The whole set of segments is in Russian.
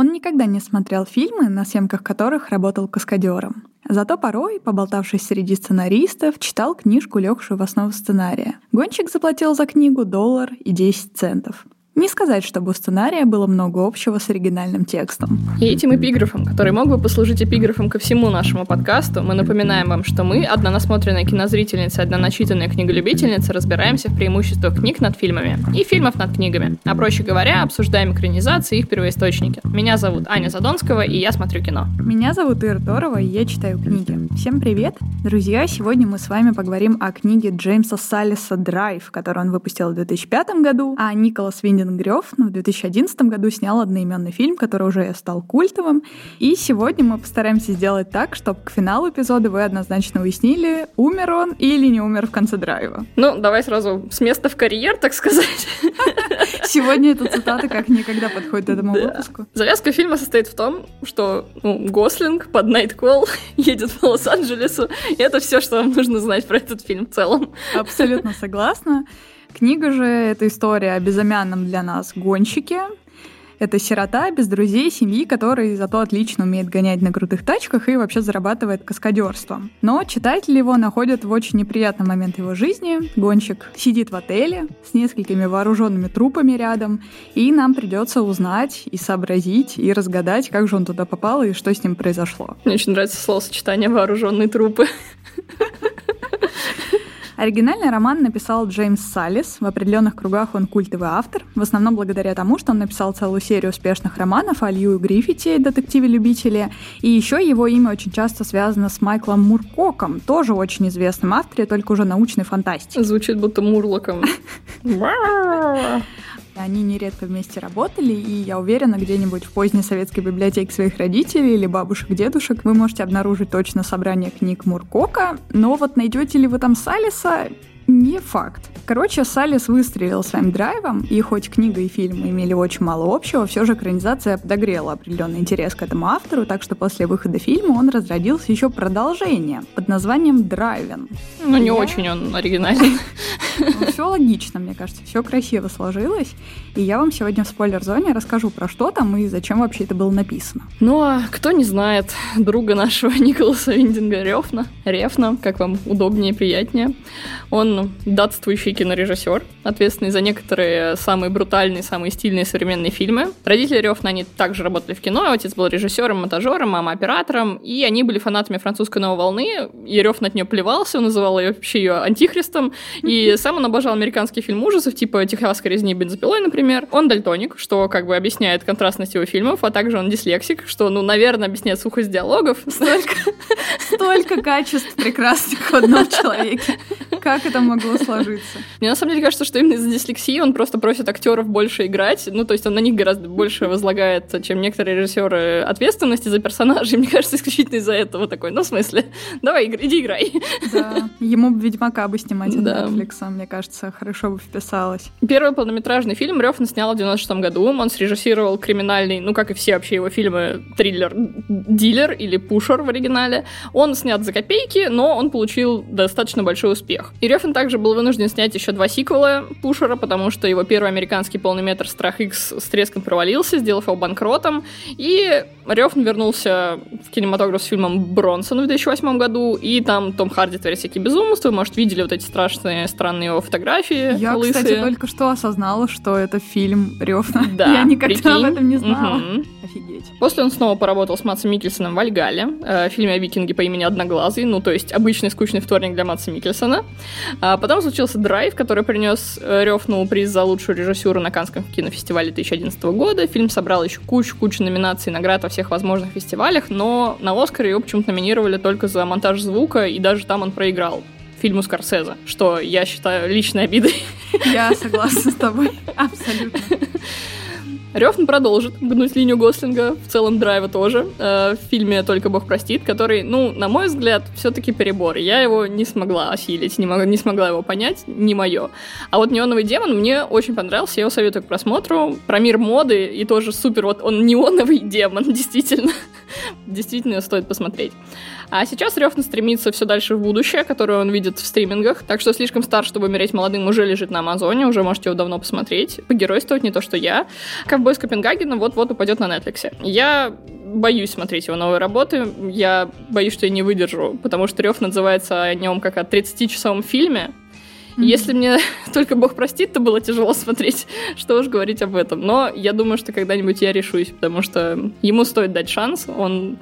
Он никогда не смотрел фильмы, на съемках которых работал каскадером. Зато порой, поболтавшись среди сценаристов, читал книжку, легшую в основу сценария. Гонщик заплатил за книгу доллар и 10 центов. Не сказать, чтобы у сценария было много общего с оригинальным текстом. И этим эпиграфом, который мог бы послужить эпиграфом ко всему нашему подкасту, мы напоминаем вам, что мы, одна насмотренная кинозрительница, одна начитанная книголюбительница, разбираемся в преимуществах книг над фильмами и фильмов над книгами. А проще говоря, обсуждаем экранизации и их первоисточники. Меня зовут Аня Задонского, и я смотрю кино. Меня зовут Ира Торова, и я читаю книги. Всем привет! Друзья, сегодня мы с вами поговорим о книге Джеймса Саллиса «Драйв», которую он выпустил в 2005 году, а Николас Виндин Грёв в 2011 году снял одноименный фильм, который уже стал культовым. И сегодня мы постараемся сделать так, чтобы к финалу эпизода вы однозначно уяснили, умер он или не умер в конце драйва. Ну, давай сразу с места в карьер, так сказать. Сегодня эта цитата как никогда подходит этому да. выпуску. Завязка фильма состоит в том, что ну, Гослинг под Найткол едет по Лос-Анджелесу, и это все, что вам нужно знать про этот фильм в целом. Абсолютно согласна. Книга же — это история о безымянном для нас гонщике. Это сирота без друзей, семьи, который зато отлично умеет гонять на крутых тачках и вообще зарабатывает каскадерством. Но читатели его находят в очень неприятный момент его жизни. Гонщик сидит в отеле с несколькими вооруженными трупами рядом, и нам придется узнать и сообразить, и разгадать, как же он туда попал и что с ним произошло. Мне очень нравится словосочетание «вооруженные трупы». Оригинальный роман написал Джеймс Саллис. В определенных кругах он культовый автор, в основном благодаря тому, что он написал целую серию успешных романов о Лью Гриффити, детективе-любителе. И еще его имя очень часто связано с Майклом Муркоком, тоже очень известным автором, только уже научной фантастики. Звучит будто Мурлоком. Они нередко вместе работали, и я уверена, где-нибудь в поздней советской библиотеке своих родителей или бабушек, дедушек вы можете обнаружить точно собрание книг Муркока, но вот найдете ли вы там Салиса, не факт. Короче, Салис выстрелил своим драйвом, и хоть книга и фильм имели очень мало общего, все же экранизация подогрела определенный интерес к этому автору, так что после выхода фильма он разродился еще продолжение под названием «Драйвен». Ну, не Я... очень он оригинальный. Ну, все логично, мне кажется, все красиво сложилось. И я вам сегодня в спойлер-зоне расскажу про что там и зачем вообще это было написано. Ну, а кто не знает друга нашего Николаса Виндинга Рефна, Рефна, как вам удобнее и приятнее, он датствующий кинорежиссер, ответственный за некоторые самые брутальные, самые стильные современные фильмы. Родители Рёфна, они также работали в кино, отец был режиссером, монтажером, мама оператором, и они были фанатами французской новой волны, и Рёфна от нее плевался, он называл ее вообще ее антихристом, и сам он обожал американский фильм ужасов, типа «Техасской резни бензопилой», например. Он дальтоник, что как бы объясняет контрастность его фильмов, а также он дислексик, что, ну, наверное, объясняет сухость диалогов. Столько, столько качеств прекрасных в одном человеке. Как это могло сложиться? Мне на самом деле кажется, что именно из-за дислексии он просто просит актеров больше играть. Ну, то есть он на них гораздо больше возлагает, чем некоторые режиссеры ответственности за персонажей. Мне кажется, исключительно из-за этого такой. Ну, в смысле, давай, иди играй. Да, ему бы Ведьмака бы снимать от да. Netflix, мне кажется, хорошо бы вписалось. Первый полнометражный фильм Рёфн снял в 96 году. Он срежиссировал криминальный, ну, как и все вообще его фильмы, триллер «Дилер» или «Пушер» в оригинале. Он снят за копейки, но он получил достаточно большой успех. И Рёфн также был вынужден снять еще два сиквела Пушера, потому что его первый американский полный метр «Страх X с треском провалился, сделав его банкротом. И Рёфн вернулся в кинематограф с фильмом «Бронсон» в 2008 году, и там Том Харди творит всякие безумства. Может, видели вот эти страшные, странные его фотографии. Я, лысые. кстати, только что осознала, что это фильм Рёфна. Да, Я никогда прикинь. об этом не знала. Угу. Офигеть. После он снова поработал с Матсом Микельсоном в «Альгале», э, фильме о викинге по имени Одноглазый, ну, то есть обычный скучный вторник для Матса Микельсона. А потом случился «Драйв», который принес э, Рёфну приз за лучшую режиссуру на Канском кинофестивале 2011 года. Фильм собрал еще кучу-кучу номинаций и наград во всех возможных фестивалях, но на «Оскар» его почему-то номинировали только за монтаж звука, и даже там он проиграл фильму Скорсезе, что я считаю личной обидой. Я согласна с тобой, абсолютно. Рёфн продолжит гнуть линию Гослинга, в целом Драйва тоже, э, в фильме «Только Бог простит», который, ну, на мой взгляд, все таки перебор. Я его не смогла осилить, не, мог, не смогла его понять, не мое. А вот «Неоновый демон» мне очень понравился, я его советую к просмотру. Про мир моды и тоже супер, вот он неоновый демон, действительно. действительно стоит посмотреть. А сейчас Рёфн стремится все дальше в будущее, которое он видит в стримингах, так что слишком стар, чтобы умереть молодым, уже лежит на Амазоне, уже можете его давно посмотреть, погеройствовать, не то что я. Ковбой из Копенгагена вот-вот упадет на Netflix. Я боюсь смотреть его новые работы. Я боюсь, что я не выдержу, потому что Рев называется о нем как о 30-часовом фильме. Mm-hmm. Если мне только Бог простит, то было тяжело смотреть, что уж говорить об этом. Но я думаю, что когда-нибудь я решусь, потому что ему стоит дать шанс. Он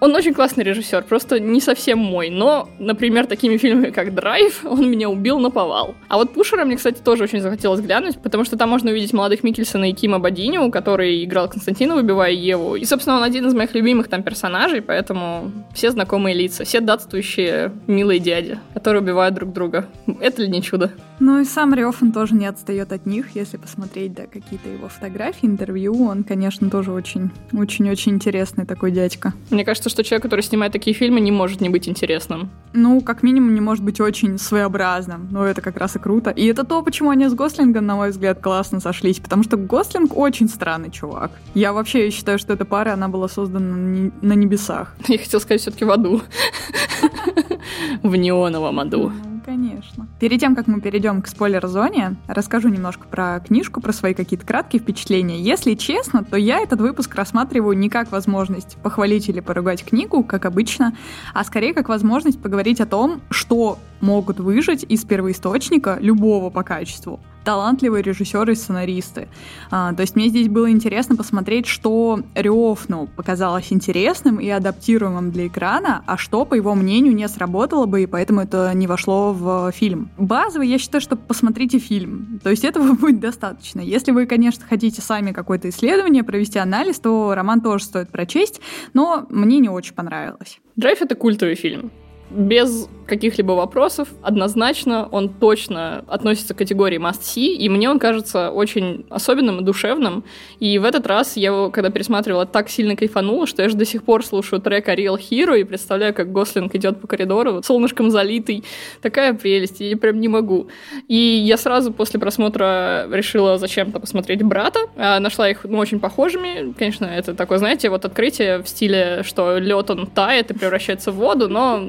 он очень классный режиссер, просто не совсем мой. Но, например, такими фильмами, как «Драйв», он меня убил на повал. А вот «Пушера» мне, кстати, тоже очень захотелось глянуть, потому что там можно увидеть молодых Микельсона и Кима Бодиню, который играл Константина, выбивая Еву. И, собственно, он один из моих любимых там персонажей, поэтому все знакомые лица, все датствующие милые дяди, которые убивают друг друга. Это ли не чудо? Ну и сам Рёфан тоже не отстает от них, если посмотреть, да, какие-то его фотографии, интервью, он, конечно, тоже очень, очень-очень интересный такой дядька. Мне кажется, что человек, который снимает такие фильмы, не может не быть интересным. Ну, как минимум, не может быть очень своеобразным. Но это как раз и круто. И это то, почему они с Гослингом, на мой взгляд, классно сошлись. Потому что Гослинг очень странный чувак. Я вообще считаю, что эта пара, она была создана на небесах. Я хотел сказать все-таки в аду. В неоновом аду конечно. Перед тем, как мы перейдем к спойлер-зоне, расскажу немножко про книжку, про свои какие-то краткие впечатления. Если честно, то я этот выпуск рассматриваю не как возможность похвалить или поругать книгу, как обычно, а скорее как возможность поговорить о том, что могут выжить из первоисточника любого по качеству талантливые режиссеры и сценаристы. А, то есть мне здесь было интересно посмотреть, что Рёфну показалось интересным и адаптируемым для экрана, а что, по его мнению, не сработало бы, и поэтому это не вошло в фильм. Базово я считаю, что посмотрите фильм. То есть этого будет достаточно. Если вы, конечно, хотите сами какое-то исследование, провести анализ, то роман тоже стоит прочесть, но мне не очень понравилось. «Драйв» — это культовый фильм без каких-либо вопросов, однозначно он точно относится к категории must-see, и мне он кажется очень особенным и душевным. И в этот раз я его, когда пересматривала, так сильно кайфанула, что я же до сих пор слушаю трек Real Hero и представляю, как Гослинг идет по коридору, солнышком залитый. Такая прелесть, я прям не могу. И я сразу после просмотра решила зачем-то посмотреть «Брата». А, нашла их ну, очень похожими. Конечно, это такое, знаете, вот открытие в стиле, что лед он тает и превращается в воду, но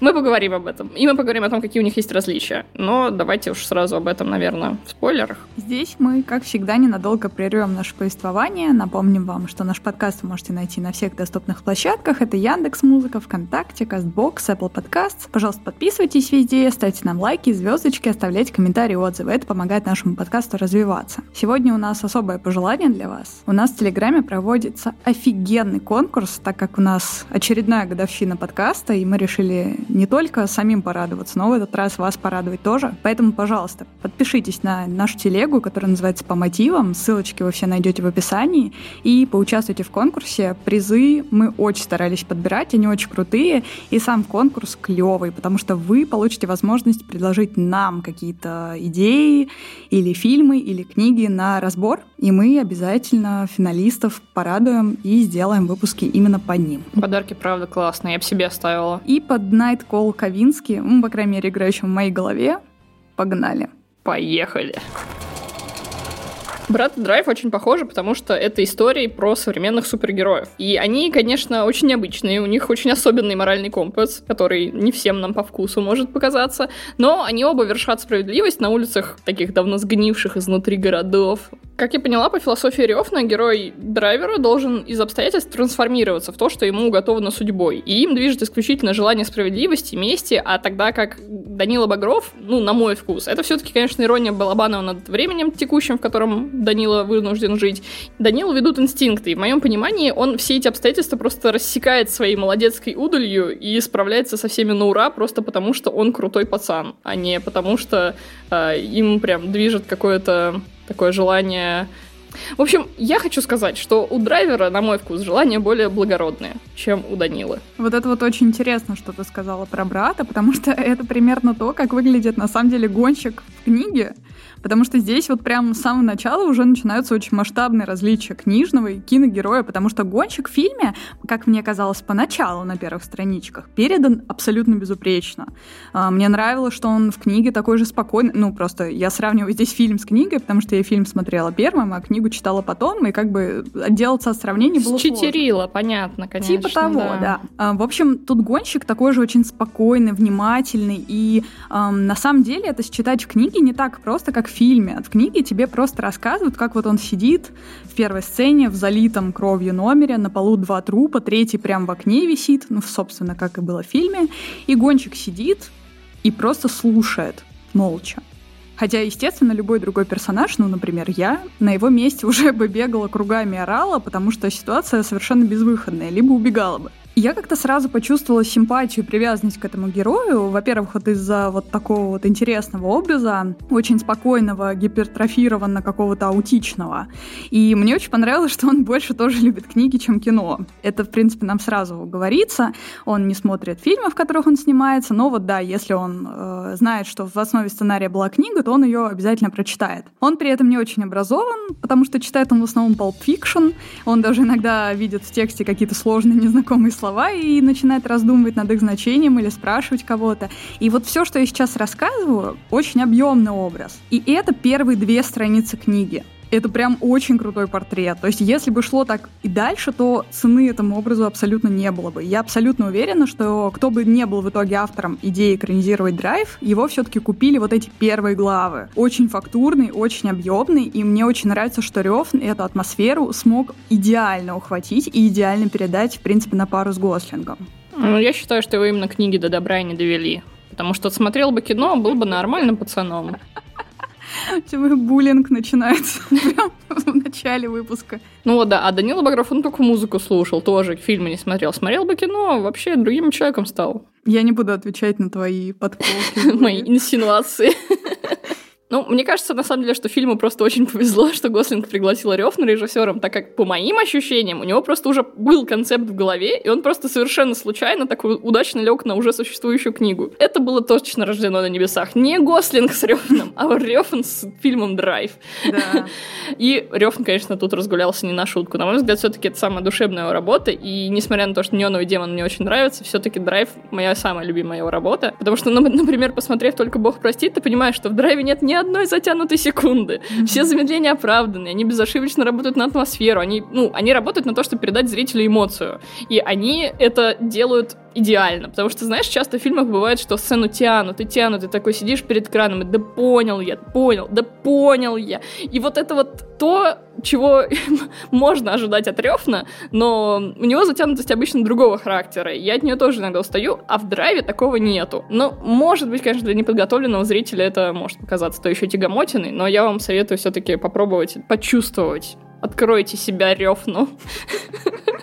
мы поговорим об этом. И мы поговорим о том, какие у них есть различия. Но давайте уж сразу об этом, наверное, в спойлерах. Здесь мы, как всегда, ненадолго прервем наше повествование. Напомним вам, что наш подкаст вы можете найти на всех доступных площадках. Это Яндекс Музыка, ВКонтакте, Кастбокс, Apple Podcasts. Пожалуйста, подписывайтесь везде, ставьте нам лайки, звездочки, оставляйте комментарии, отзывы. Это помогает нашему подкасту развиваться. Сегодня у нас особое пожелание для вас. У нас в Телеграме проводится офигенный конкурс, так как у нас очередная годовщина подкаста, и мы решили не только самим порадоваться, но в этот раз вас порадовать тоже. Поэтому, пожалуйста, подпишитесь на нашу телегу, которая называется «По мотивам». Ссылочки вы все найдете в описании. И поучаствуйте в конкурсе. Призы мы очень старались подбирать, они очень крутые. И сам конкурс клевый, потому что вы получите возможность предложить нам какие-то идеи или фильмы, или книги на разбор. И мы обязательно финалистов порадуем и сделаем выпуски именно по ним. Подарки, правда, классные. Я бы себе оставила. И под Night Call Ковинский, ну, по крайней мере, играющим в моей голове. Погнали. Поехали. Брат Драйв очень похожи, потому что это истории про современных супергероев. И они, конечно, очень необычные, у них очень особенный моральный компас, который не всем нам по вкусу может показаться, но они оба вершат справедливость на улицах таких давно сгнивших изнутри городов. Как я поняла, по философии Рёфна, герой драйвера должен из обстоятельств трансформироваться в то, что ему уготовано судьбой. И им движет исключительно желание справедливости, мести, а тогда как Данила Багров, ну, на мой вкус, это все-таки, конечно, ирония Балабанова над временем текущим, в котором Данила вынужден жить. Данилу ведут инстинкты, и в моем понимании он все эти обстоятельства просто рассекает своей молодецкой удалью и справляется со всеми на ура просто потому, что он крутой пацан, а не потому, что э, им прям движет какое-то такое желание... В общем, я хочу сказать, что у драйвера, на мой вкус, желание более благородное, чем у Данилы. Вот это вот очень интересно, что ты сказала про брата, потому что это примерно то, как выглядит на самом деле гонщик в книге. Потому что здесь вот прям с самого начала уже начинаются очень масштабные различия книжного и киногероя, потому что гонщик в фильме, как мне казалось поначалу на первых страничках, передан абсолютно безупречно. А, мне нравилось, что он в книге такой же спокойный. Ну, просто я сравниваю здесь фильм с книгой, потому что я фильм смотрела первым, а книгу читала потом, и как бы отделаться от сравнений было Читерила, сложно. понятно, конечно. Типа того, да. да. А, в общем, тут гонщик такой же очень спокойный, внимательный, и эм, на самом деле это читать в книге не так просто, как в фильме. В книге тебе просто рассказывают, как вот он сидит в первой сцене в залитом кровью номере, на полу два трупа, третий прям в окне висит, ну, собственно, как и было в фильме, и гонщик сидит и просто слушает молча. Хотя, естественно, любой другой персонаж, ну, например, я, на его месте уже бы бегала кругами и орала, потому что ситуация совершенно безвыходная, либо убегала бы. Я как-то сразу почувствовала симпатию и привязанность к этому герою. Во-первых, вот из-за вот такого вот интересного образа, очень спокойного, гипертрофированного, какого-то аутичного. И мне очень понравилось, что он больше тоже любит книги, чем кино. Это, в принципе, нам сразу говорится. Он не смотрит фильмы, в которых он снимается, но вот да, если он э, знает, что в основе сценария была книга, то он ее обязательно прочитает. Он при этом не очень образован, потому что читает он в основном Pulp Fiction. Он даже иногда видит в тексте какие-то сложные, незнакомые слова слова и начинает раздумывать над их значением или спрашивать кого-то. И вот все, что я сейчас рассказываю, очень объемный образ. И это первые две страницы книги. Это прям очень крутой портрет. То есть, если бы шло так и дальше, то цены этому образу абсолютно не было бы. Я абсолютно уверена, что кто бы не был в итоге автором идеи экранизировать драйв, его все-таки купили вот эти первые главы. Очень фактурный, очень объемный, и мне очень нравится, что Рев эту атмосферу смог идеально ухватить и идеально передать, в принципе, на пару с Гослингом. Ну, я считаю, что его именно книги до добра и не довели. Потому что смотрел бы кино, был бы нормальным пацаном. Тебе буллинг начинается прям в начале выпуска. Ну вот да, а Данила Багров, он только музыку слушал, тоже фильмы не смотрел. Смотрел бы кино, вообще другим человеком стал. Я не буду отвечать на твои подколки. Мои инсинуации. Ну, мне кажется, на самом деле, что фильму просто очень повезло, что Гослинг пригласил Рёфна режиссером, так как, по моим ощущениям, у него просто уже был концепт в голове, и он просто совершенно случайно такой удачно лег на уже существующую книгу. Это было точно рождено на небесах. Не Гослинг с Рёфном, а Рёфн с фильмом «Драйв». Да. И Рёфн, конечно, тут разгулялся не на шутку. На мой взгляд, все таки это самая душевная его работа, и несмотря на то, что «Неоновый демон» мне очень нравится, все таки «Драйв» — моя самая любимая его работа, потому что, ну, например, посмотрев «Только Бог простит», ты понимаешь, что в «Драйве» нет ни одной затянутой секунды. Mm-hmm. Все замедления оправданы, они безошибочно работают на атмосферу, они, ну, они работают на то, чтобы передать зрителю эмоцию. И они это делают идеально, потому что, знаешь, часто в фильмах бывает, что сцену тянут и тянут, и такой сидишь перед экраном, и да понял я, понял, да понял я. И вот это вот то, чего можно ожидать от Рёфна, но у него затянутость обычно другого характера. Я от нее тоже иногда устаю, а в драйве такого нету. Но, может быть, конечно, для неподготовленного зрителя это может показаться то еще тягомотиной, но я вам советую все-таки попробовать почувствовать. Откройте себя Рёфну.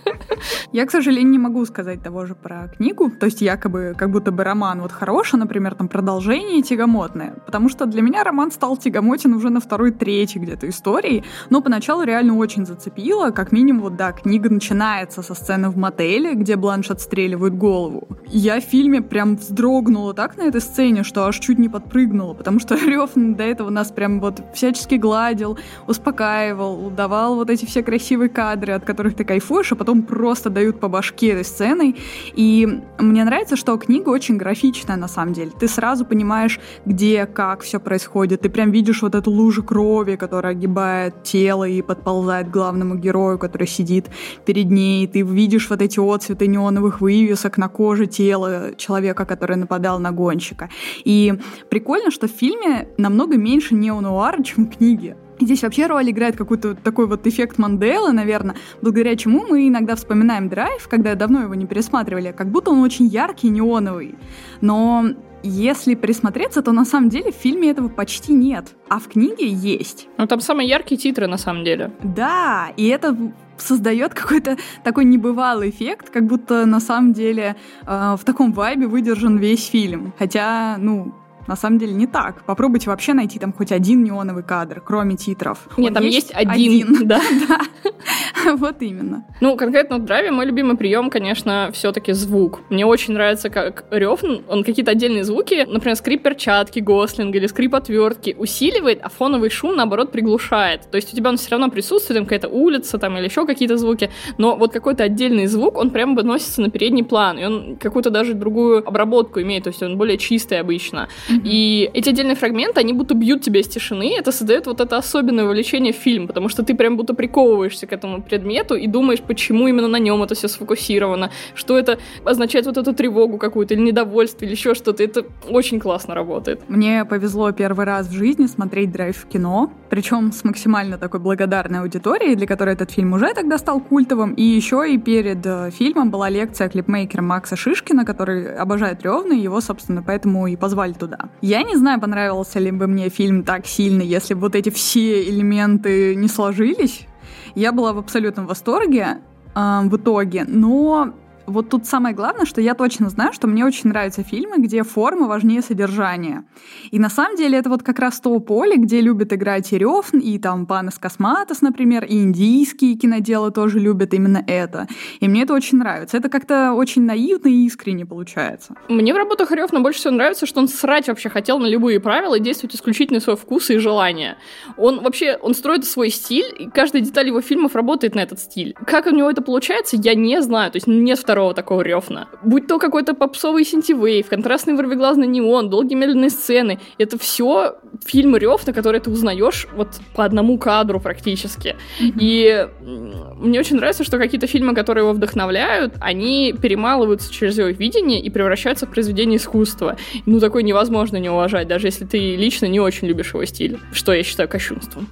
Я, к сожалению, не могу сказать того же про книгу. То есть якобы, как будто бы роман вот хороший, например, там продолжение тягомотное. Потому что для меня роман стал тягомотен уже на второй, третьей где-то истории. Но поначалу реально очень зацепило. Как минимум, вот да, книга начинается со сцены в мотеле, где Бланш отстреливает голову. Я в фильме прям вздрогнула так на этой сцене, что аж чуть не подпрыгнула. Потому что Рев до этого нас прям вот всячески гладил, успокаивал, давал вот эти все красивые кадры, от которых ты кайфуешь, а потом просто дают по башке этой сценой. И мне нравится, что книга очень графичная на самом деле. Ты сразу понимаешь, где, как все происходит. Ты прям видишь вот эту лужу крови, которая огибает тело и подползает к главному герою, который сидит перед ней. Ты видишь вот эти отцветы неоновых вывесок на коже тела человека, который нападал на гонщика. И прикольно, что в фильме намного меньше неонуара, чем в книге. Здесь вообще роль играет какой-то такой вот эффект Манделы, наверное, благодаря чему мы иногда вспоминаем драйв, когда давно его не пересматривали, как будто он очень яркий, неоновый. Но если присмотреться, то на самом деле в фильме этого почти нет, а в книге есть. Ну там самые яркие титры на самом деле. Да, и это создает какой-то такой небывалый эффект, как будто на самом деле э, в таком вайбе выдержан весь фильм. Хотя, ну, на самом деле не так. Попробуйте вообще найти там хоть один неоновый кадр, кроме титров. Нет, Он там есть, есть один. один. Да, да. Вот именно. Ну, конкретно в драйве мой любимый прием, конечно, все-таки звук. Мне очень нравится, как рев, он какие-то отдельные звуки, например, скрип перчатки Гослинга или скрип отвертки усиливает, а фоновый шум, наоборот, приглушает. То есть у тебя он все равно присутствует, там какая-то улица там или еще какие-то звуки, но вот какой-то отдельный звук, он прямо выносится на передний план, и он какую-то даже другую обработку имеет, то есть он более чистый обычно. Mm-hmm. И эти отдельные фрагменты, они будто бьют тебя из тишины, это создает вот это особенное вовлечение в фильм, потому что ты прям будто приковываешься к этому предмету и думаешь, почему именно на нем это все сфокусировано, что это означает вот эту тревогу какую-то или недовольство или еще что-то. Это очень классно работает. Мне повезло первый раз в жизни смотреть драйв в кино, причем с максимально такой благодарной аудиторией, для которой этот фильм уже тогда стал культовым. И еще и перед э, фильмом была лекция клипмейкера Макса Шишкина, который обожает Ревна, и его, собственно, поэтому и позвали туда. Я не знаю, понравился ли бы мне фильм так сильно, если бы вот эти все элементы не сложились. Я была в абсолютном восторге э, в итоге, но вот тут самое главное, что я точно знаю, что мне очень нравятся фильмы, где форма важнее содержания. И на самом деле это вот как раз то поле, где любят играть и Рёфн, и там Панас Косматос, например, и индийские киноделы тоже любят именно это. И мне это очень нравится. Это как-то очень наивно и искренне получается. Мне в работах Рёфна больше всего нравится, что он срать вообще хотел на любые правила и действовать исключительно свой вкус и желания. Он вообще, он строит свой стиль, и каждая деталь его фильмов работает на этот стиль. Как у него это получается, я не знаю. То есть нет такого ревна. Будь то какой-то попсовый синтивейв, контрастный вырвиглазный неон, долгие медленные сцены. Это все фильмы ревна, которые ты узнаешь вот по одному кадру практически. И мне очень нравится, что какие-то фильмы, которые его вдохновляют, они перемалываются через его видение и превращаются в произведение искусства. Ну, такое невозможно не уважать, даже если ты лично не очень любишь его стиль, что я считаю кощунством.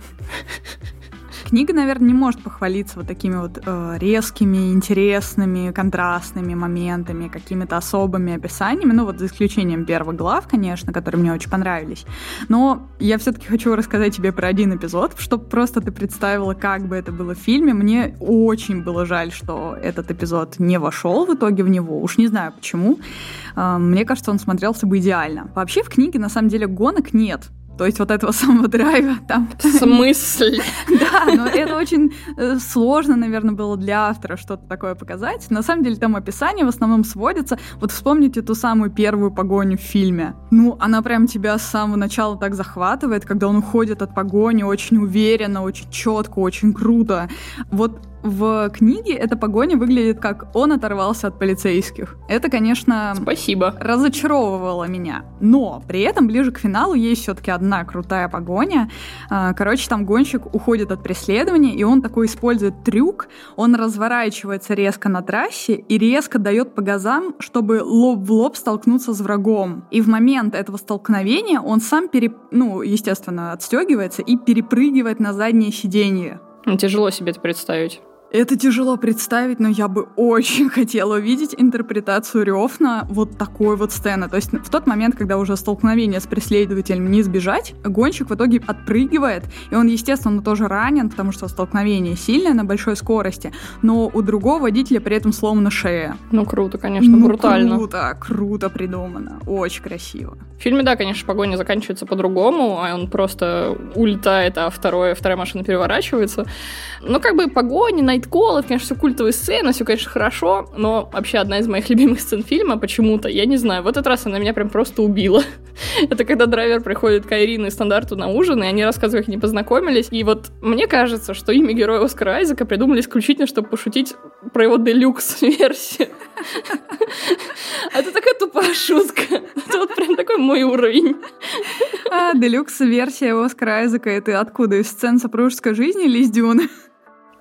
Книга, наверное, не может похвалиться вот такими вот э, резкими, интересными, контрастными моментами, какими-то особыми описаниями, ну вот за исключением первых глав, конечно, которые мне очень понравились. Но я все-таки хочу рассказать тебе про один эпизод, чтобы просто ты представила, как бы это было в фильме. Мне очень было жаль, что этот эпизод не вошел в итоге в него. Уж не знаю почему. Э, мне кажется, он смотрелся бы идеально. Вообще в книге на самом деле гонок нет. То есть вот этого самого драйва там... В смысле? Да, но это очень э, сложно, наверное, было для автора что-то такое показать. На самом деле там описание в основном сводится. Вот вспомните ту самую первую погоню в фильме. Ну, она прям тебя с самого начала так захватывает, когда он уходит от погони очень уверенно, очень четко, очень круто. Вот в книге эта погоня выглядит как он оторвался от полицейских. Это, конечно, спасибо, разочаровывало меня. Но при этом ближе к финалу есть все-таки одна крутая погоня. А, короче, там гонщик уходит от преследования, и он такой использует трюк. Он разворачивается резко на трассе и резко дает по газам, чтобы лоб в лоб столкнуться с врагом. И в момент этого столкновения он сам, переп... ну, естественно, отстегивается и перепрыгивает на заднее сиденье. Тяжело себе это представить. Это тяжело представить, но я бы очень хотела увидеть интерпретацию Рёфна вот такой вот сцены. То есть в тот момент, когда уже столкновение с преследователем не избежать, гонщик в итоге отпрыгивает, и он, естественно, тоже ранен, потому что столкновение сильное на большой скорости, но у другого водителя при этом сломана шея. Ну, круто, конечно, ну, брутально. круто, круто придумано, очень красиво. В фильме, да, конечно, погоня заканчивается по-другому, а он просто улетает, а второе, вторая машина переворачивается. Но как бы погони, найти Найткол, это, конечно, все культовые сцены, все, конечно, хорошо, но вообще одна из моих любимых сцен фильма почему-то, я не знаю, в этот раз она меня прям просто убила. это когда драйвер приходит к Айрине и стандарту на ужин, и они рассказывают, как они познакомились, и вот мне кажется, что имя героя Оскара Айзека придумали исключительно, чтобы пошутить про его делюкс-версию. Это такая тупая шутка. Это вот прям такой мой уровень. А, делюкс-версия Оскара Айзека — это откуда? Из сцен супружеской жизни или из Дюны?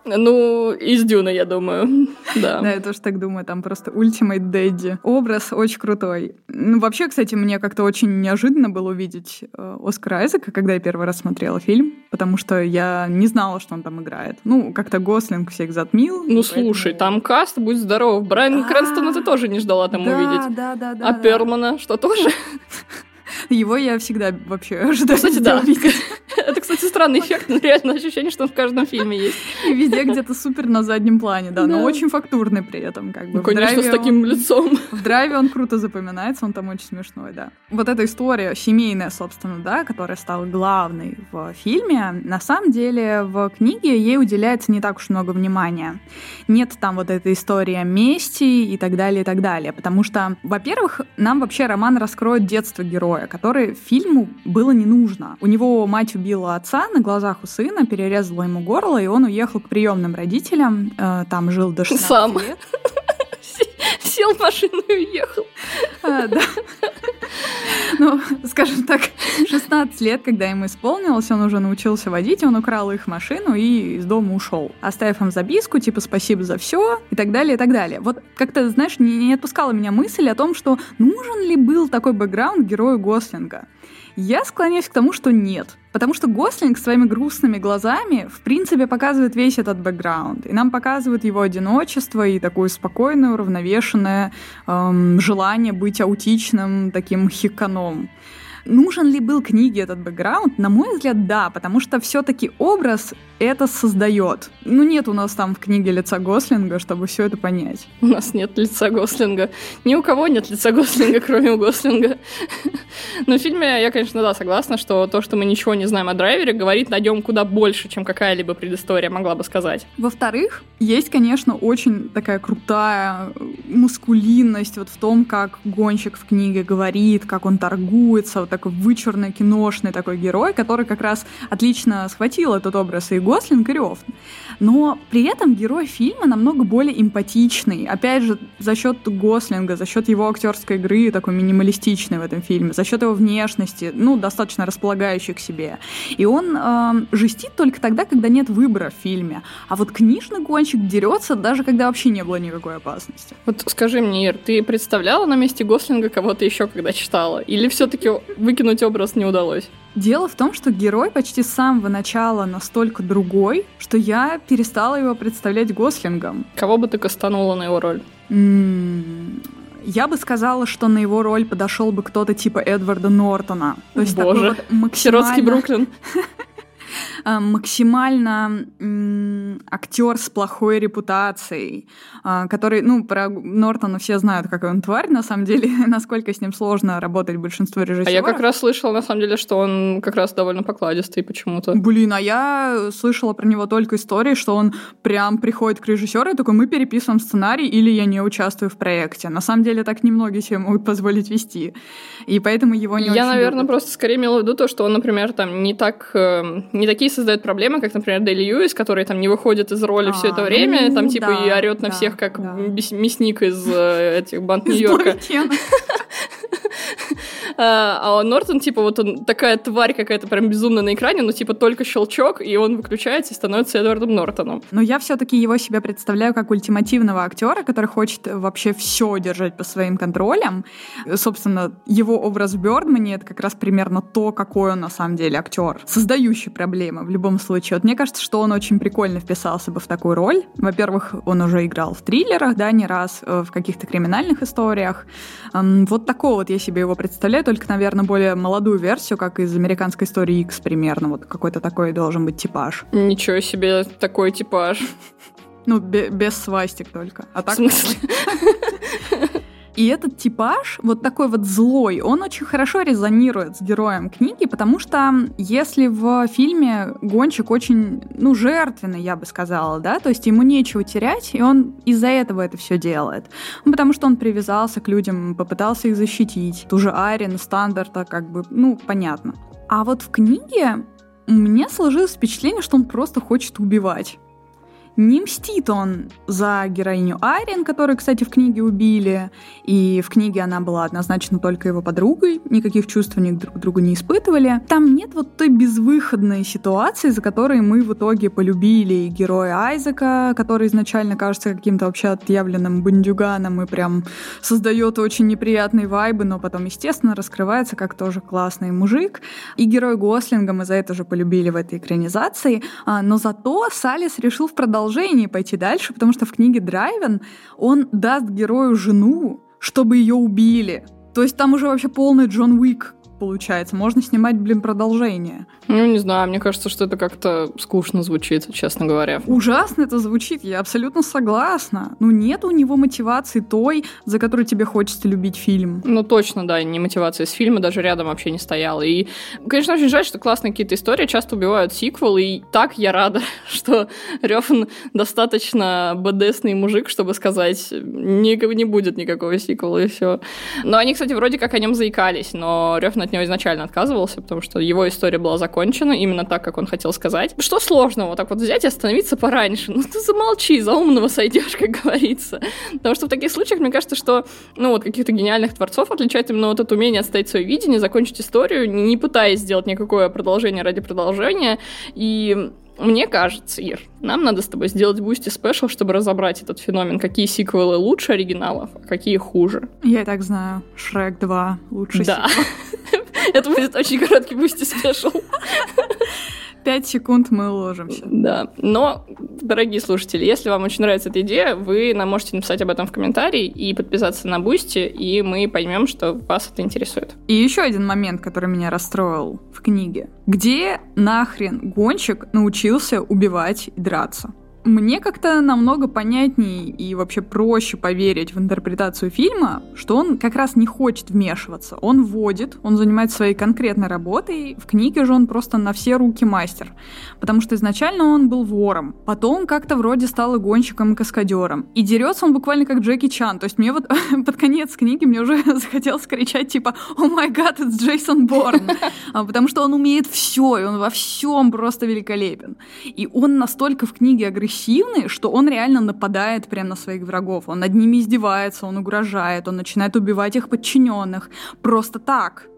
Ну, из Дюна, я думаю. Да. Да, я тоже так думаю. Там просто Ultimate Daddy. Образ очень крутой. Ну, вообще, кстати, мне как-то очень неожиданно было увидеть э, Оскара Айзека, когда я первый раз смотрела фильм, потому что я не знала, что он там играет. Ну, как-то Гослинг всех затмил. Ну, слушай, там каст, будь здоров. Брайан Крэнстона ты тоже не ждала там увидеть. Да, да, да. А Перлмана что, тоже? Его я всегда вообще ожидаю кстати, да. Это, кстати, странный эффект, но реально ощущение, что он в каждом фильме есть. И везде где-то супер на заднем плане, да, но очень фактурный при этом. Как бы. Ну, конечно, с таким лицом. В драйве он круто запоминается, он там очень смешной, да. Вот эта история семейная, собственно, да, которая стала главной в фильме, на самом деле в книге ей уделяется не так уж много внимания. Нет там вот этой истории о мести и так далее, и так далее. Потому что, во-первых, нам вообще роман раскроет детство героя, который фильму было не нужно. У него мать убила отца на глазах у сына, перерезала ему горло, и он уехал к приемным родителям. Э, там жил до 16 Сам. лет. Сел в машину и уехал. А, да. Ну, скажем так, 16 лет, когда ему исполнилось, он уже научился водить, он украл их машину и из дома ушел, оставив им записку, типа «спасибо за все» и так далее, и так далее. Вот как-то, знаешь, не, не отпускала меня мысль о том, что нужен ли был такой бэкграунд герою Гослинга. Я склоняюсь к тому, что нет. Потому что Гослинг своими грустными глазами, в принципе, показывает весь этот бэкграунд. И нам показывают его одиночество и такое спокойное, уравновешенное эм, желание быть аутичным, таким хиканом. Нужен ли был книге этот бэкграунд? На мой взгляд, да, потому что все-таки образ это создает. Ну, нет у нас там в книге лица Гослинга, чтобы все это понять. У нас нет лица Гослинга. Ни у кого нет лица Гослинга, кроме у Гослинга. Но в фильме я, конечно, да, согласна, что то, что мы ничего не знаем о драйвере, говорит на нем куда больше, чем какая-либо предыстория могла бы сказать. Во-вторых, есть, конечно, очень такая крутая мускулинность вот в том, как гонщик в книге говорит, как он торгуется, такой вычурный, киношный такой герой, который как раз отлично схватил этот образ и Гослинг и Рёв. Но при этом герой фильма намного более эмпатичный. Опять же, за счет Гослинга, за счет его актерской игры, такой минималистичной в этом фильме, за счет его внешности, ну, достаточно располагающей к себе. И он э, жестит только тогда, когда нет выбора в фильме. А вот книжный гонщик дерется, даже когда вообще не было никакой опасности. Вот скажи мне, Ир, ты представляла на месте Гослинга кого-то еще, когда читала? Или все-таки выкинуть образ не удалось? Дело в том, что герой почти с самого начала настолько другой, что я перестала его представлять Гослингом. Кого бы ты кастанула на его роль? Я бы сказала, что на его роль подошел бы кто-то типа Эдварда Нортона. То есть Боже, такой вот максимально... Сиротский Бруклин. Э, максимально актер с плохой репутацией, э, который, ну, про Нортона все знают, какой он тварь, на самом деле, насколько с ним сложно работать большинство режиссеров. А я как раз слышала, на самом деле, что он как раз довольно покладистый почему-то. Блин, а я слышала про него только истории, что он прям приходит к режиссеру и такой, мы переписываем сценарий или я не участвую в проекте. На самом деле так немногие себе могут позволить вести. И поэтому его не Я, наверное, любят. просто скорее имела в виду то, что он, например, там не так, э, не такие создает проблемы, как, например, Дэйли Льюис, который там не выходит из роли а, все это время, ну, там типа да, и орет да, на всех, как да. мясник из э, этих банд Нью-Йорка. А, а Нортон, типа, вот он такая тварь какая-то прям безумная на экране, но типа только щелчок, и он выключается и становится Эдвардом Нортоном. Но я все-таки его себя представляю как ультимативного актера, который хочет вообще все держать по своим контролям. Собственно, его образ в Бёрдмане — это как раз примерно то, какой он на самом деле актер, создающий проблемы в любом случае. Вот мне кажется, что он очень прикольно вписался бы в такую роль. Во-первых, он уже играл в триллерах, да, не раз, э, в каких-то криминальных историях. Вот такого вот я себе его представляю, только, наверное, более молодую версию, как из американской истории X примерно. Вот какой-то такой должен быть типаж. Ничего себе, такой типаж. Ну, без свастик только. А так... В смысле? И этот типаж, вот такой вот злой, он очень хорошо резонирует с героем книги, потому что если в фильме гонщик очень, ну, жертвенный, я бы сказала, да, то есть ему нечего терять, и он из-за этого это все делает. Ну, потому что он привязался к людям, попытался их защитить. Ту же Арин, Стандарта, как бы, ну, понятно. А вот в книге меня сложилось впечатление, что он просто хочет убивать. Не мстит он за героиню Айрин, которую, кстати, в книге убили, и в книге она была однозначно только его подругой, никаких чувств они друг к другу не испытывали. Там нет вот той безвыходной ситуации, за которой мы в итоге полюбили героя Айзека, который изначально кажется каким-то вообще отъявленным бандюганом и прям создает очень неприятные вайбы, но потом, естественно, раскрывается как тоже классный мужик. И герой Гослинга мы за это же полюбили в этой экранизации, а, но зато Салис решил в продолжении продолжении пойти дальше, потому что в книге Драйвен он даст герою жену, чтобы ее убили. То есть там уже вообще полный Джон Уик получается. Можно снимать, блин, продолжение. Ну, не знаю, мне кажется, что это как-то скучно звучит, честно говоря. Ужасно это звучит, я абсолютно согласна. Ну, нет у него мотивации той, за которую тебе хочется любить фильм. Ну, точно, да, не мотивация с фильма даже рядом вообще не стояла. И, конечно, очень жаль, что классные какие-то истории часто убивают сиквел, и так я рада, что Рёфан достаточно БДСный мужик, чтобы сказать, не, не будет никакого сиквела, и все. Но они, кстати, вроде как о нем заикались, но Рёфан от него изначально отказывался, потому что его история была закончена именно так, как он хотел сказать. Что сложного, так вот взять и остановиться пораньше? Ну ты замолчи, за умного сойдешь, как говорится. Потому что в таких случаях, мне кажется, что, ну вот, каких-то гениальных творцов отличает именно вот это умение отстоять свое видение, закончить историю, не пытаясь сделать никакое продолжение ради продолжения. И мне кажется, Ир, нам надо с тобой сделать Boosty special, чтобы разобрать этот феномен. Какие сиквелы лучше оригиналов, а какие хуже. Я и так знаю. Шрек 2 лучший да. Это будет очень короткий Boosty special. Пять секунд мы уложимся. Да. Но, дорогие слушатели, если вам очень нравится эта идея, вы нам можете написать об этом в комментарии и подписаться на Boosty, и мы поймем, что вас это интересует. И еще один момент, который меня расстроил в книге. Где нахрен гонщик научился убивать и драться? Мне как-то намного понятнее и вообще проще поверить в интерпретацию фильма, что он как раз не хочет вмешиваться. Он вводит, он занимается своей конкретной работой. В книге же он просто на все руки мастер. Потому что изначально он был вором. Потом как-то вроде стал гонщиком, и каскадером. И дерется он буквально как Джеки Чан. То есть мне вот под конец книги мне уже захотелось кричать типа «О май гад, это Джейсон Борн!» а, Потому что он умеет все, и он во всем просто великолепен. И он настолько в книге агрессивный, агрессивный, что он реально нападает прямо на своих врагов. Он над ними издевается, он угрожает, он начинает убивать их подчиненных. Просто так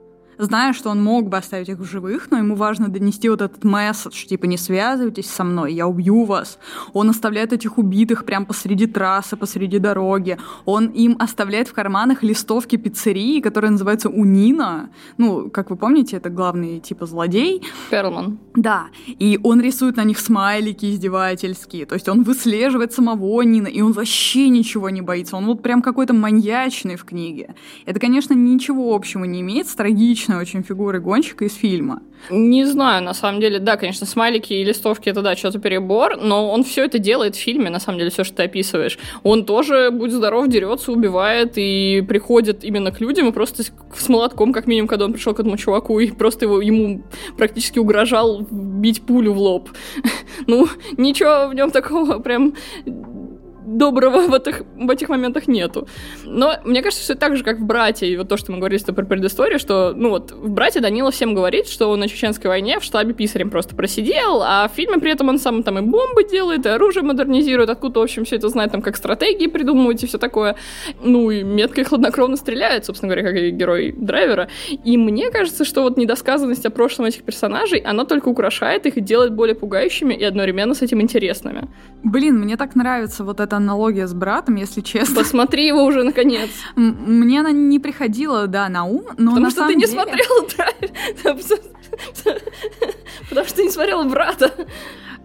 зная, что он мог бы оставить их в живых, но ему важно донести вот этот месседж, типа «не связывайтесь со мной, я убью вас». Он оставляет этих убитых прямо посреди трассы, посреди дороги. Он им оставляет в карманах листовки пиццерии, которая называется «Унина». Ну, как вы помните, это главный типа злодей. Перлман. Да. И он рисует на них смайлики издевательские. То есть он выслеживает самого Нина, и он вообще ничего не боится. Он вот прям какой-то маньячный в книге. Это, конечно, ничего общего не имеет с трагичным типичной очень фигуры гонщика из фильма. Не знаю, на самом деле, да, конечно, смайлики и листовки это да, что-то перебор, но он все это делает в фильме, на самом деле, все, что ты описываешь. Он тоже, будь здоров, дерется, убивает и приходит именно к людям и просто с молотком, как минимум, когда он пришел к этому чуваку и просто его, ему практически угрожал бить пулю в лоб. Ну, ничего в нем такого прям доброго в этих, в этих моментах нету. Но мне кажется, все так же, как в «Брате», и вот то, что мы говорили про предысторию, что, ну вот, в «Брате» Данила всем говорит, что он на Чеченской войне в штабе писарем просто просидел, а в фильме при этом он сам там и бомбы делает, и оружие модернизирует, откуда, в общем, все это знает, там, как стратегии придумывать и все такое. Ну, и метко и хладнокровно стреляет, собственно говоря, как и герой драйвера. И мне кажется, что вот недосказанность о прошлом этих персонажей, она только украшает их и делает более пугающими и одновременно с этим интересными. Блин, мне так нравится вот эта аналогия с братом, если честно. Посмотри его уже наконец. Мне она не приходила, да, на ум, но Потому на что ты не смотрела Потому что ты не смотрела брата.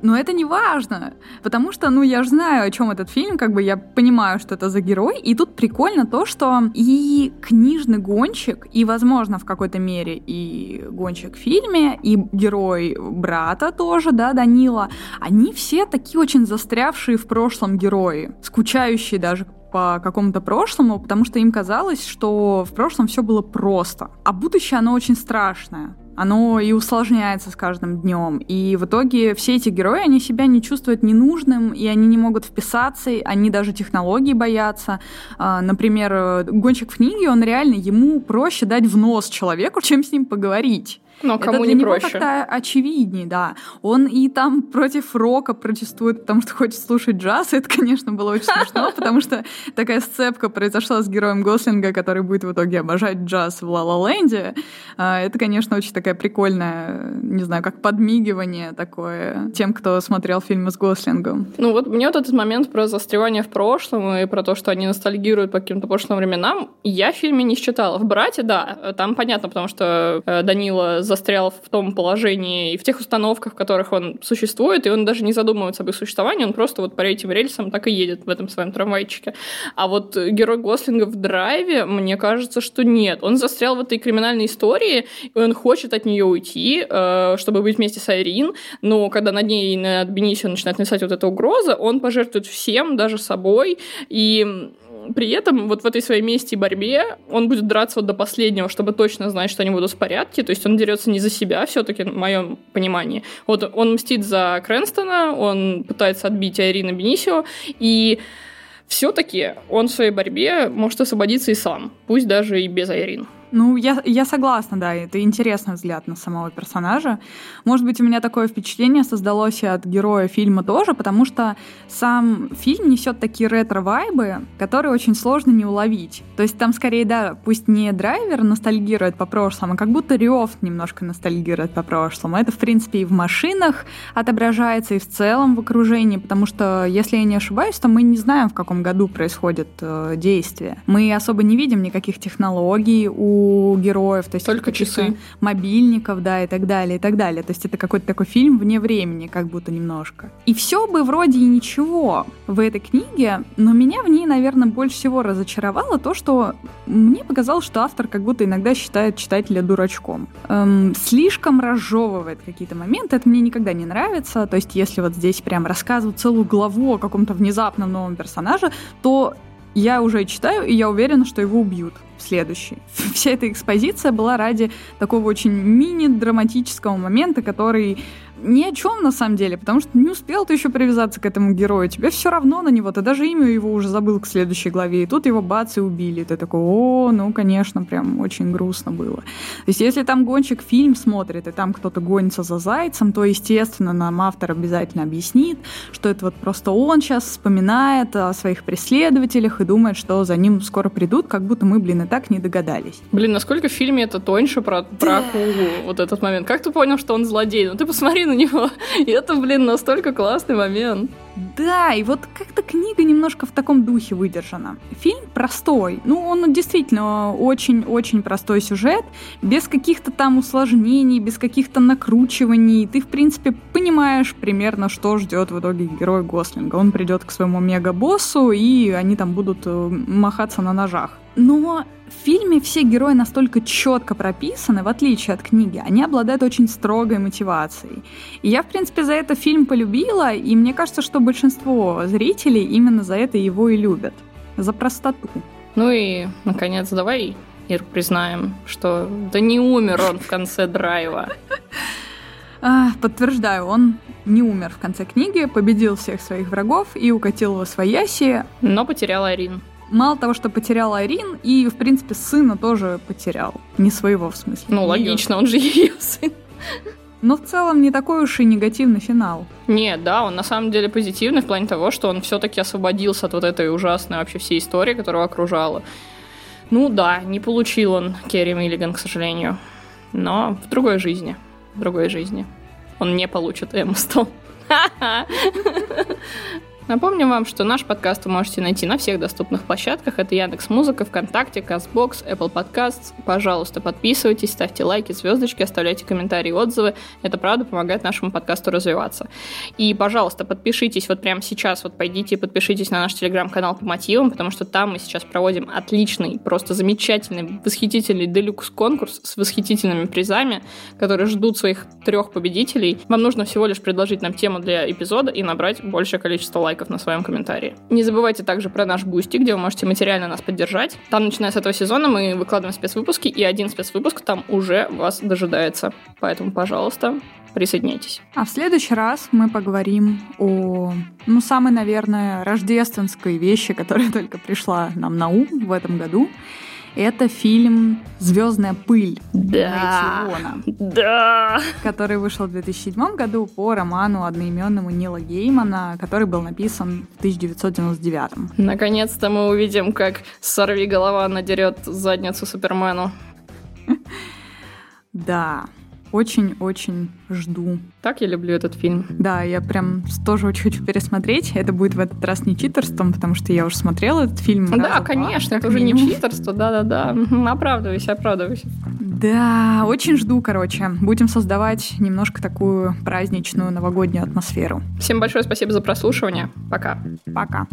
Но это не важно, потому что, ну, я же знаю, о чем этот фильм, как бы я понимаю, что это за герой, и тут прикольно то, что и книжный гонщик, и, возможно, в какой-то мере и гонщик в фильме, и герой брата тоже, да, Данила, они все такие очень застрявшие в прошлом герои, скучающие даже по какому-то прошлому, потому что им казалось, что в прошлом все было просто, а будущее оно очень страшное оно и усложняется с каждым днем. И в итоге все эти герои, они себя не чувствуют ненужным, и они не могут вписаться, они даже технологии боятся. А, например, гонщик в книге, он реально, ему проще дать в нос человеку, чем с ним поговорить. Но кому это для не него проще. как-то очевиднее, да. Он и там против рока протестует, потому что хочет слушать джаз. Это, конечно, было очень смешно, потому что такая сцепка произошла с героем Гослинга, который будет в итоге обожать джаз в Ла Ленде. Это, конечно, очень такая прикольная, не знаю, как подмигивание такое тем, кто смотрел фильмы с Гослингом. Ну вот мне вот этот момент про застревание в прошлом и про то, что они ностальгируют по каким-то прошлым временам, я в фильме не считала. В «Брате», да, там понятно, потому что э, Данила застрял в том положении и в тех установках, в которых он существует, и он даже не задумывается об их существовании, он просто вот по этим рельсам так и едет в этом своем трамвайчике. А вот герой Гослинга в драйве, мне кажется, что нет. Он застрял в этой криминальной истории, и он хочет от нее уйти, э, чтобы быть вместе с Айрин, но когда над ней и над Бенисио начинает написать вот эта угроза, он пожертвует всем, даже собой, и при этом вот в этой своей мести и борьбе он будет драться вот до последнего, чтобы точно знать, что они будут в порядке. То есть он дерется не за себя, все-таки, в моем понимании. Вот он мстит за Крэнстона, он пытается отбить Айрина Бенисио, и все-таки он в своей борьбе может освободиться и сам, пусть даже и без Айрин. Ну, я, я согласна, да, это интересный взгляд на самого персонажа. Может быть, у меня такое впечатление создалось и от героя фильма тоже, потому что сам фильм несет такие ретро-вайбы, которые очень сложно не уловить. То есть там скорее, да, пусть не драйвер ностальгирует по прошлому, а как будто Рёв немножко ностальгирует по прошлому. Это, в принципе, и в машинах отображается, и в целом в окружении, потому что, если я не ошибаюсь, то мы не знаем, в каком году происходит э, действие. Мы особо не видим никаких технологий у героев, то есть только часы мобильников, да, и так далее, и так далее. То есть это какой-то такой фильм вне времени, как будто немножко. И все бы вроде и ничего в этой книге, но меня в ней, наверное, больше всего разочаровало то, что мне показалось, что автор как будто иногда считает читателя дурачком. Эм, слишком разжевывает какие-то моменты, это мне никогда не нравится. То есть если вот здесь прям рассказывают целую главу о каком-то внезапном новом персонаже, то я уже читаю, и я уверена, что его убьют следующий. Вся эта экспозиция была ради такого очень мини-драматического момента, который ни о чем на самом деле, потому что не успел ты еще привязаться к этому герою, тебе все равно на него, ты даже имя его уже забыл к следующей главе, и тут его бац и убили. Ты такой, о, ну, конечно, прям очень грустно было. То есть, если там гонщик фильм смотрит, и там кто-то гонится за зайцем, то, естественно, нам автор обязательно объяснит, что это вот просто он сейчас вспоминает о своих преследователях и думает, что за ним скоро придут, как будто мы, блин, и так не догадались. Блин, насколько в фильме это тоньше про, про акулу, вот этот момент. Как ты понял, что он злодей? Ну, ты посмотри на него. И это, блин, настолько классный момент. Да, и вот как-то книга немножко в таком духе выдержана. Фильм простой. Ну, он действительно очень-очень простой сюжет, без каких-то там усложнений, без каких-то накручиваний. Ты, в принципе, понимаешь примерно, что ждет в итоге герой Гослинга. Он придет к своему мега-боссу, и они там будут э, махаться на ножах. Но фильме все герои настолько четко прописаны, в отличие от книги. Они обладают очень строгой мотивацией. И я, в принципе, за это фильм полюбила, и мне кажется, что большинство зрителей именно за это его и любят. За простоту. Ну и, наконец, давай, Ир, признаем, что да не умер он в конце драйва. А, подтверждаю, он не умер в конце книги, победил всех своих врагов и укатил во свояси. Но потерял Арин мало того, что потерял Айрин, и, в принципе, сына тоже потерял. Не своего, в смысле. Ну, логично, он же ее сын. Но в целом не такой уж и негативный финал. Нет, да, он на самом деле позитивный в плане того, что он все-таки освободился от вот этой ужасной вообще всей истории, которая окружала. Ну да, не получил он Керри Миллиган, к сожалению. Но в другой жизни. В другой жизни. Он не получит Эмму Стоун. Напомню вам, что наш подкаст вы можете найти на всех доступных площадках. Это Яндекс Музыка, ВКонтакте, Казбокс, Apple Podcasts. Пожалуйста, подписывайтесь, ставьте лайки, звездочки, оставляйте комментарии, отзывы. Это правда помогает нашему подкасту развиваться. И, пожалуйста, подпишитесь вот прямо сейчас, вот пойдите и подпишитесь на наш телеграм-канал по мотивам, потому что там мы сейчас проводим отличный, просто замечательный, восхитительный делюкс-конкурс с восхитительными призами, которые ждут своих трех победителей. Вам нужно всего лишь предложить нам тему для эпизода и набрать большее количество лайков лайков на своем комментарии. Не забывайте также про наш Boosty, где вы можете материально нас поддержать. Там, начиная с этого сезона, мы выкладываем спецвыпуски, и один спецвыпуск там уже вас дожидается. Поэтому, пожалуйста, присоединяйтесь. А в следующий раз мы поговорим о, ну, самой, наверное, рождественской вещи, которая только пришла нам на ум в этом году. Это фильм «Звездная пыль» да. Да. Который вышел в 2007 году по роману одноименному Нила Геймана, который был написан в 1999. Наконец-то мы увидим, как сорви голова надерет задницу Супермену. Да. Очень-очень жду. Так я люблю этот фильм. Да, я прям тоже очень хочу пересмотреть. Это будет в этот раз не читерством, потому что я уже смотрела этот фильм. Да, конечно, это уже не читерство, да-да-да. Оправдывайся, оправдывайся. Да, очень жду, короче. Будем создавать немножко такую праздничную новогоднюю атмосферу. Всем большое спасибо за прослушивание. Пока. Пока.